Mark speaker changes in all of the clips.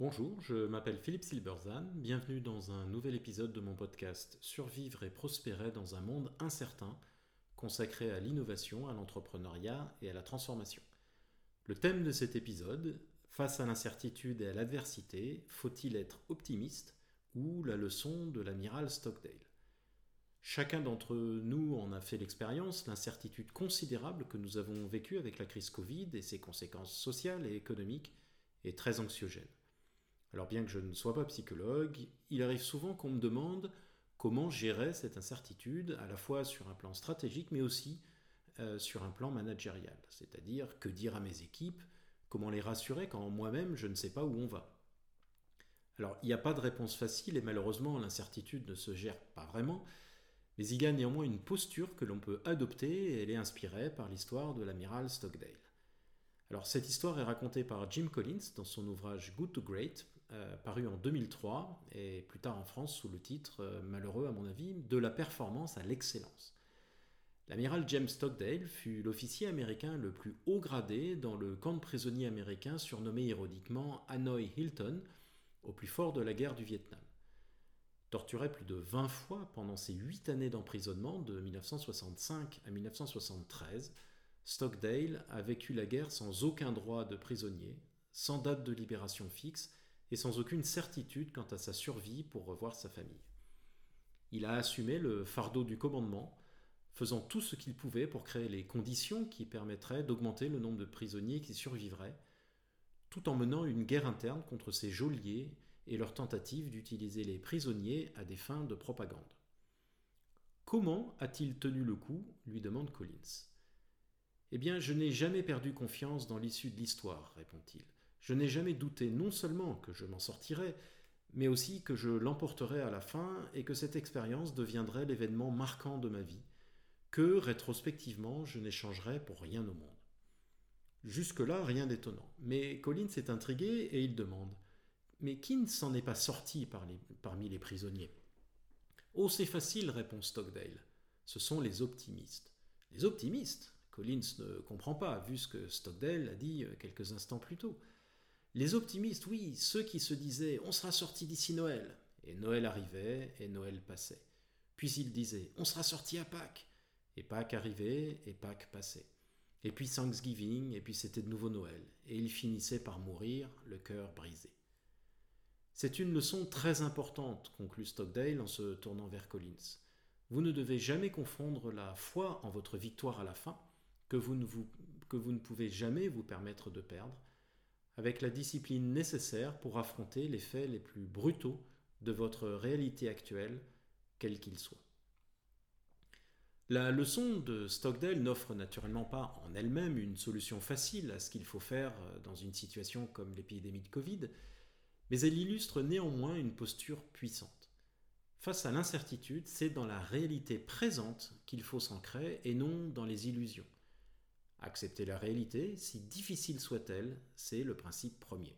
Speaker 1: Bonjour, je m'appelle Philippe Silberzan, bienvenue dans un nouvel épisode de mon podcast Survivre et prospérer dans un monde incertain, consacré à l'innovation, à l'entrepreneuriat et à la transformation. Le thème de cet épisode, face à l'incertitude et à l'adversité, faut-il être optimiste ou la leçon de l'amiral Stockdale? Chacun d'entre nous en a fait l'expérience, l'incertitude considérable que nous avons vécue avec la crise Covid et ses conséquences sociales et économiques est très anxiogène. Alors bien que je ne sois pas psychologue, il arrive souvent qu'on me demande comment gérer cette incertitude, à la fois sur un plan stratégique, mais aussi euh, sur un plan managérial. C'est-à-dire que dire à mes équipes, comment les rassurer quand moi-même je ne sais pas où on va. Alors il n'y a pas de réponse facile et malheureusement l'incertitude ne se gère pas vraiment, mais il y a néanmoins une posture que l'on peut adopter et elle est inspirée par l'histoire de l'amiral Stockdale. Alors cette histoire est racontée par Jim Collins dans son ouvrage Good to Great, euh, paru en 2003 et plus tard en France sous le titre, euh, malheureux à mon avis, De la performance à l'excellence. L'amiral James Stockdale fut l'officier américain le plus haut gradé dans le camp de prisonniers américains surnommé ironiquement Hanoi Hilton, au plus fort de la guerre du Vietnam. Torturé plus de 20 fois pendant ses 8 années d'emprisonnement de 1965 à 1973, Stockdale a vécu la guerre sans aucun droit de prisonnier, sans date de libération fixe et sans aucune certitude quant à sa survie pour revoir sa famille. Il a assumé le fardeau du commandement, faisant tout ce qu'il pouvait pour créer les conditions qui permettraient d'augmenter le nombre de prisonniers qui survivraient, tout en menant une guerre interne contre ses geôliers et leur tentative d'utiliser les prisonniers à des fins de propagande. Comment a-t-il tenu le coup? lui demande Collins. Eh bien, je n'ai jamais perdu confiance dans l'issue de l'histoire, répond-il. Je n'ai jamais douté non seulement que je m'en sortirais, mais aussi que je l'emporterais à la fin et que cette expérience deviendrait l'événement marquant de ma vie, que, rétrospectivement, je n'échangerais pour rien au monde. Jusque-là, rien d'étonnant. Mais Collins est intrigué et il demande mais qui ne s'en est pas sorti parmi les prisonniers? Oh, c'est facile, répond Stockdale. Ce sont les optimistes. Les optimistes? Collins ne comprend pas, vu ce que Stockdale a dit euh, quelques instants plus tôt. Les optimistes, oui, ceux qui se disaient On sera sorti d'ici Noël. Et Noël arrivait, et Noël passait. Puis ils disaient On sera sorti à Pâques. Et Pâques arrivait, et Pâques passait. Et puis Thanksgiving, et puis c'était de nouveau Noël. Et ils finissaient par mourir, le cœur brisé. C'est une leçon très importante, conclut Stockdale en se tournant vers Collins. Vous ne devez jamais confondre la foi en votre victoire à la fin, que vous ne, que vous ne pouvez jamais vous permettre de perdre, avec la discipline nécessaire pour affronter les faits les plus brutaux de votre réalité actuelle, quel qu'il soit. La leçon de Stockdale n'offre naturellement pas en elle-même une solution facile à ce qu'il faut faire dans une situation comme l'épidémie de Covid, mais elle illustre néanmoins une posture puissante. Face à l'incertitude, c'est dans la réalité présente qu'il faut s'ancrer et non dans les illusions. Accepter la réalité, si difficile soit-elle, c'est le principe premier.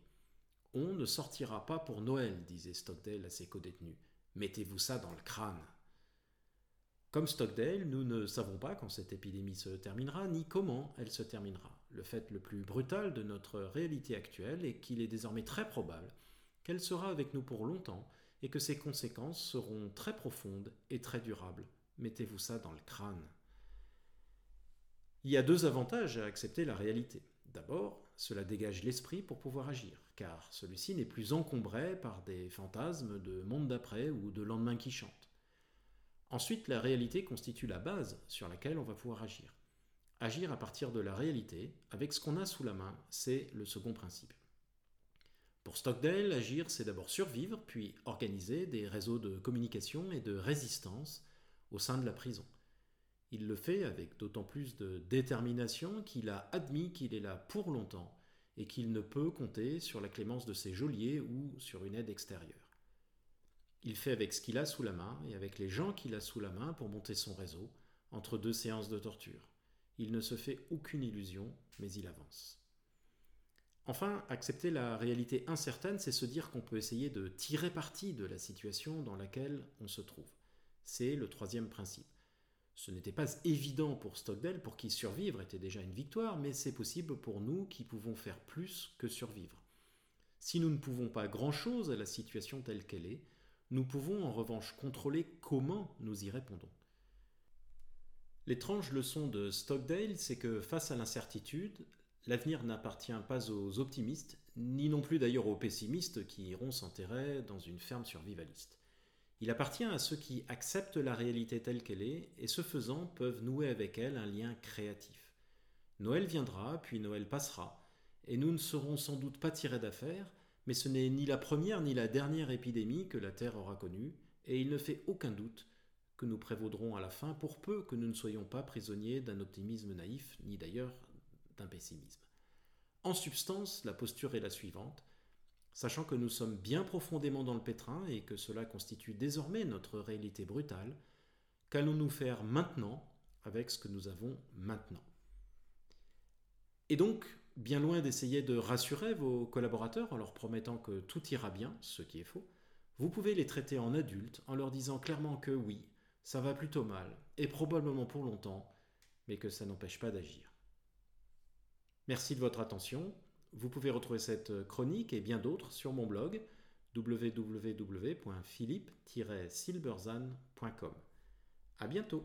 Speaker 1: On ne sortira pas pour Noël, disait Stockdale à ses codétenus. Mettez-vous ça dans le crâne. Comme Stockdale, nous ne savons pas quand cette épidémie se terminera, ni comment elle se terminera. Le fait le plus brutal de notre réalité actuelle est qu'il est désormais très probable qu'elle sera avec nous pour longtemps et que ses conséquences seront très profondes et très durables. Mettez-vous ça dans le crâne. Il y a deux avantages à accepter la réalité. D'abord, cela dégage l'esprit pour pouvoir agir, car celui-ci n'est plus encombré par des fantasmes de monde d'après ou de lendemain qui chantent. Ensuite, la réalité constitue la base sur laquelle on va pouvoir agir. Agir à partir de la réalité, avec ce qu'on a sous la main, c'est le second principe. Pour Stockdale, agir, c'est d'abord survivre, puis organiser des réseaux de communication et de résistance au sein de la prison. Il le fait avec d'autant plus de détermination qu'il a admis qu'il est là pour longtemps et qu'il ne peut compter sur la clémence de ses geôliers ou sur une aide extérieure. Il fait avec ce qu'il a sous la main et avec les gens qu'il a sous la main pour monter son réseau entre deux séances de torture. Il ne se fait aucune illusion, mais il avance. Enfin, accepter la réalité incertaine, c'est se dire qu'on peut essayer de tirer parti de la situation dans laquelle on se trouve. C'est le troisième principe. Ce n'était pas évident pour Stockdale, pour qui survivre était déjà une victoire, mais c'est possible pour nous qui pouvons faire plus que survivre. Si nous ne pouvons pas grand-chose à la situation telle qu'elle est, nous pouvons en revanche contrôler comment nous y répondons. L'étrange leçon de Stockdale, c'est que face à l'incertitude, l'avenir n'appartient pas aux optimistes, ni non plus d'ailleurs aux pessimistes qui iront s'enterrer dans une ferme survivaliste. Il appartient à ceux qui acceptent la réalité telle qu'elle est et ce faisant peuvent nouer avec elle un lien créatif. Noël viendra, puis Noël passera, et nous ne serons sans doute pas tirés d'affaire, mais ce n'est ni la première ni la dernière épidémie que la Terre aura connue, et il ne fait aucun doute que nous prévaudrons à la fin pour peu que nous ne soyons pas prisonniers d'un optimisme naïf, ni d'ailleurs d'un pessimisme. En substance, la posture est la suivante. Sachant que nous sommes bien profondément dans le pétrin et que cela constitue désormais notre réalité brutale, qu'allons-nous faire maintenant avec ce que nous avons maintenant? Et donc, bien loin d'essayer de rassurer vos collaborateurs en leur promettant que tout ira bien, ce qui est faux, vous pouvez les traiter en adultes en leur disant clairement que oui, ça va plutôt mal, et probablement pour longtemps, mais que ça n'empêche pas d'agir. Merci de votre attention. Vous pouvez retrouver cette chronique et bien d'autres sur mon blog www.philippe-silberzan.com. À bientôt!